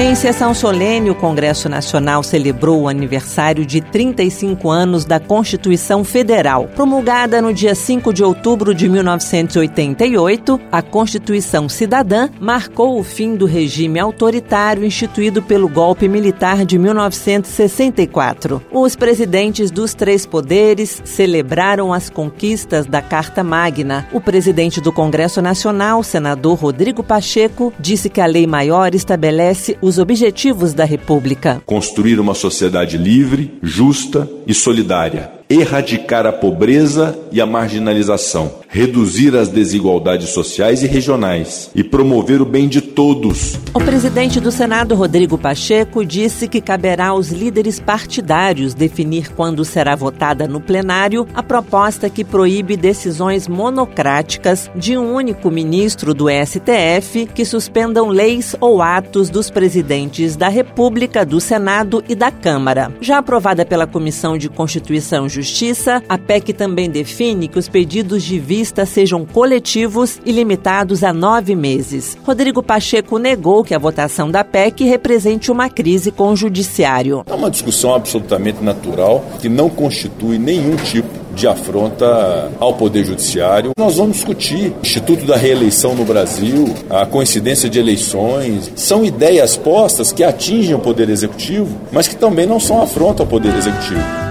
Em sessão solene, o Congresso Nacional celebrou o aniversário de 35 anos da Constituição Federal. Promulgada no dia 5 de outubro de 1988, a Constituição Cidadã marcou o fim do regime autoritário instituído pelo golpe militar de 1964. Os presidentes dos três poderes celebraram as conquistas da Carta Magna. O presidente do Congresso Nacional, senador Rodrigo Pacheco, disse que a lei maior estabelece os objetivos da República. Construir uma sociedade livre, justa e solidária erradicar a pobreza e a marginalização, reduzir as desigualdades sociais e regionais e promover o bem de todos. O presidente do Senado, Rodrigo Pacheco, disse que caberá aos líderes partidários definir quando será votada no plenário a proposta que proíbe decisões monocráticas de um único ministro do STF que suspendam leis ou atos dos presidentes da República, do Senado e da Câmara. Já aprovada pela Comissão de Constituição Justiça, a PEC também define que os pedidos de vista sejam coletivos e limitados a nove meses. Rodrigo Pacheco negou que a votação da PEC represente uma crise com o Judiciário. É uma discussão absolutamente natural que não constitui nenhum tipo de afronta ao Poder Judiciário. Nós vamos discutir Instituto da Reeleição no Brasil, a coincidência de eleições. São ideias postas que atingem o Poder Executivo, mas que também não são afronta ao Poder Executivo.